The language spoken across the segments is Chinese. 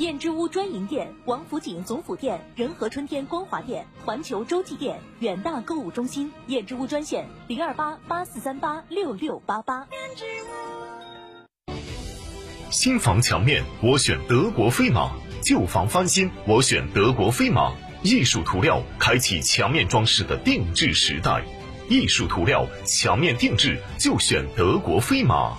燕之屋专营店：王府井总府店、仁和春天光华店、环球洲际店、远大购物中心。燕之屋专线：零二八八四三八六六八八。新房墙面我选德国飞马，旧房翻新我选德国飞马。艺术涂料开启墙面装饰的定制时代，艺术涂料墙面定制就选德国飞马。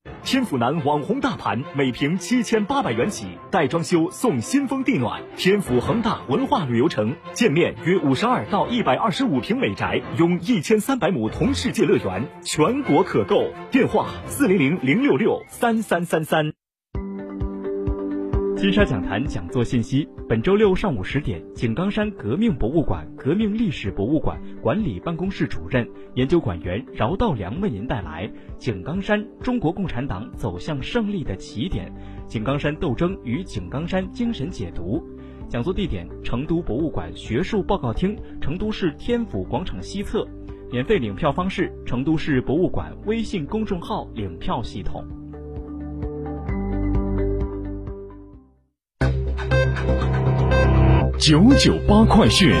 天府南网红大盘，每平七千八百元起，带装修送新风地暖。天府恒大文化旅游城，建面约五十二到一百二十五平美宅，拥一千三百亩同世界乐园，全国可购。电话。四零零零六六三三三三。金沙讲坛讲座信息：本周六上午十点，井冈山革命博物馆革命历史博物馆管理办公室主任、研究馆员饶道良为您带来《井冈山：中国共产党走向胜利的起点》，井冈山斗争与井冈山精神解读。讲座地点：成都博物馆学术报告厅，成都市天府广场西侧。免费领票方式：成都市博物馆微信公众号领票系统。九九八快讯。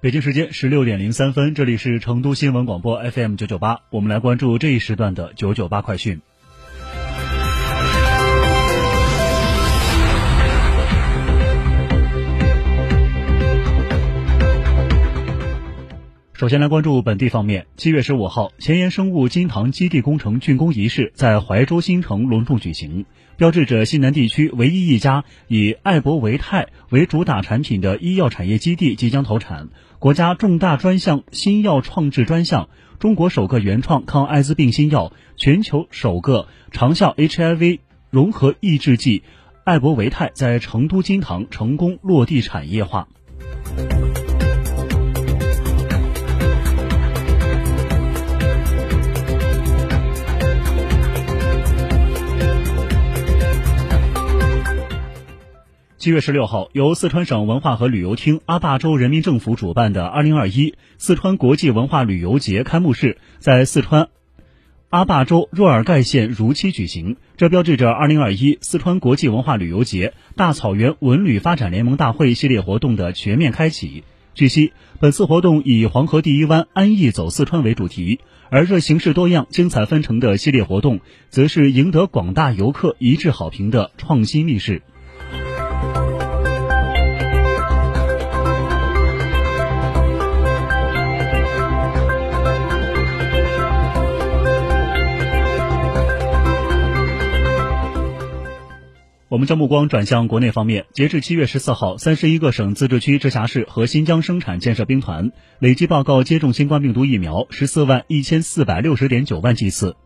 北京时间十六点零三分，这里是成都新闻广播 FM 九九八，我们来关注这一时段的九九八快讯。首先来关注本地方面。七月十五号，前沿生物金堂基地工程竣工仪式在怀州新城隆重举行，标志着西南地区唯一一家以艾博维泰为主打产品的医药产业基地即将投产。国家重大专项新药创制专项，中国首个原创抗艾滋病新药，全球首个长效 HIV 融合抑制剂艾博维泰在成都金堂成功落地产业化。七月十六号，由四川省文化和旅游厅、阿坝州人民政府主办的二零二一四川国际文化旅游节开幕式在四川阿坝州若尔盖县如期举行。这标志着二零二一四川国际文化旅游节大草原文旅发展联盟大会系列活动的全面开启。据悉，本次活动以“黄河第一湾，安逸走四川”为主题，而这形式多样、精彩纷呈的系列活动，则是赢得广大游客一致好评的创新密室。我们将目光转向国内方面，截至七月十四号，三十一个省、自治区、直辖市和新疆生产建设兵团累计报告接种新冠病毒疫苗十四万一千四百六十点九万剂次。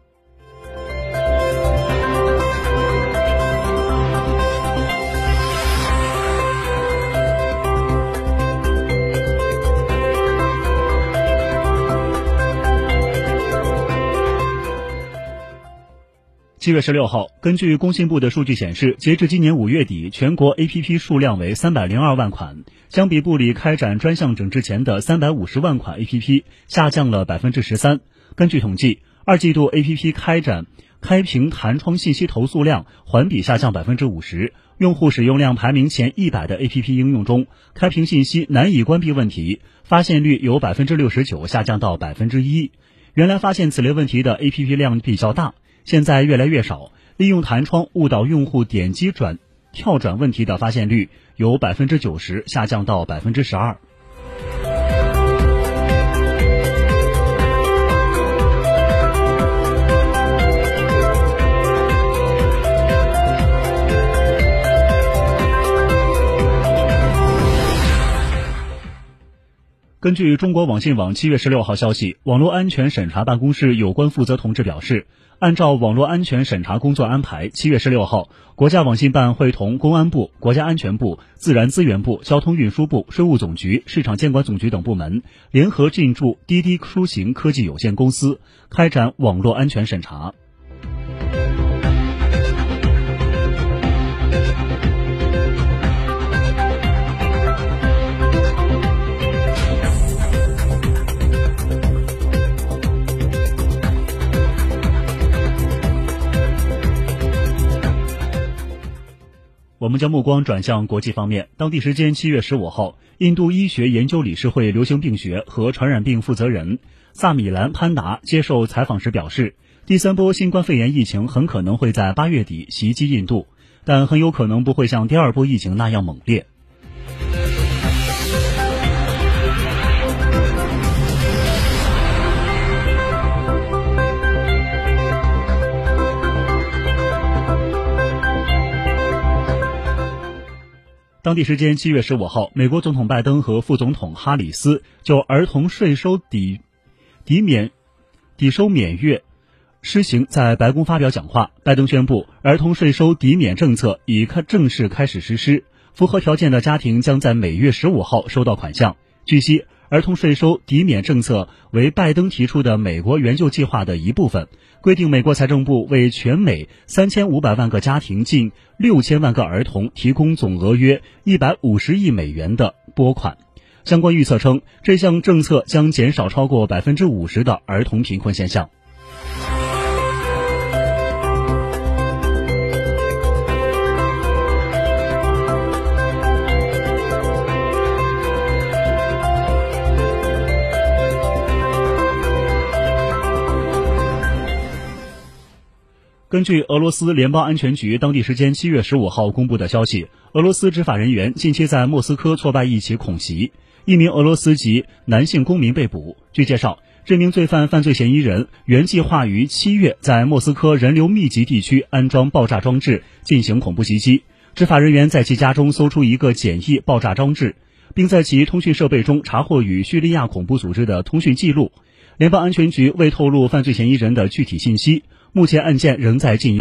七月十六号，根据工信部的数据显示，截至今年五月底，全国 APP 数量为三百零二万款，相比部里开展专项整治前的三百五十万款 APP 下降了百分之十三。根据统计，二季度 APP 开展开屏弹窗信息投诉量环比下降百分之五十，用户使用量排名前一百的 APP 应用中，开屏信息难以关闭问题发现率由百分之六十九下降到百分之一。原来发现此类问题的 APP 量比较大。现在越来越少，利用弹窗误导用户点击转跳转问题的发现率由百分之九十下降到百分之十二。根据中国网信网七月十六号消息，网络安全审查办公室有关负责同志表示。按照网络安全审查工作安排，七月十六号，国家网信办会同公安部、国家安全部、自然资源部、交通运输部、税务总局、市场监管总局等部门联合进驻滴滴出行科技有限公司，开展网络安全审查。我们将目光转向国际方面。当地时间七月十五号，印度医学研究理事会流行病学和传染病负责人萨米兰潘达接受采访时表示，第三波新冠肺炎疫情很可能会在八月底袭击印度，但很有可能不会像第二波疫情那样猛烈。当地时间七月十五号，美国总统拜登和副总统哈里斯就儿童税收抵抵免抵收免月施行在白宫发表讲话。拜登宣布，儿童税收抵免政策已开正式开始实施，符合条件的家庭将在每月十五号收到款项。据悉。儿童税收抵免政策为拜登提出的美国援救计划的一部分，规定美国财政部为全美三千五百万个家庭、近六千万个儿童提供总额约一百五十亿美元的拨款。相关预测称，这项政策将减少超过百分之五十的儿童贫困现象。根据俄罗斯联邦安全局当地时间七月十五号公布的消息，俄罗斯执法人员近期在莫斯科挫败一起恐袭，一名俄罗斯籍男性公民被捕。据介绍，这名罪犯犯罪嫌疑人原计划于七月在莫斯科人流密集地区安装爆炸装置进行恐怖袭击。执法人员在其家中搜出一个简易爆炸装置，并在其通讯设备中查获与叙利亚恐怖组织的通讯记录。联邦安全局未透露犯罪嫌疑人的具体信息。目前案件仍在进行。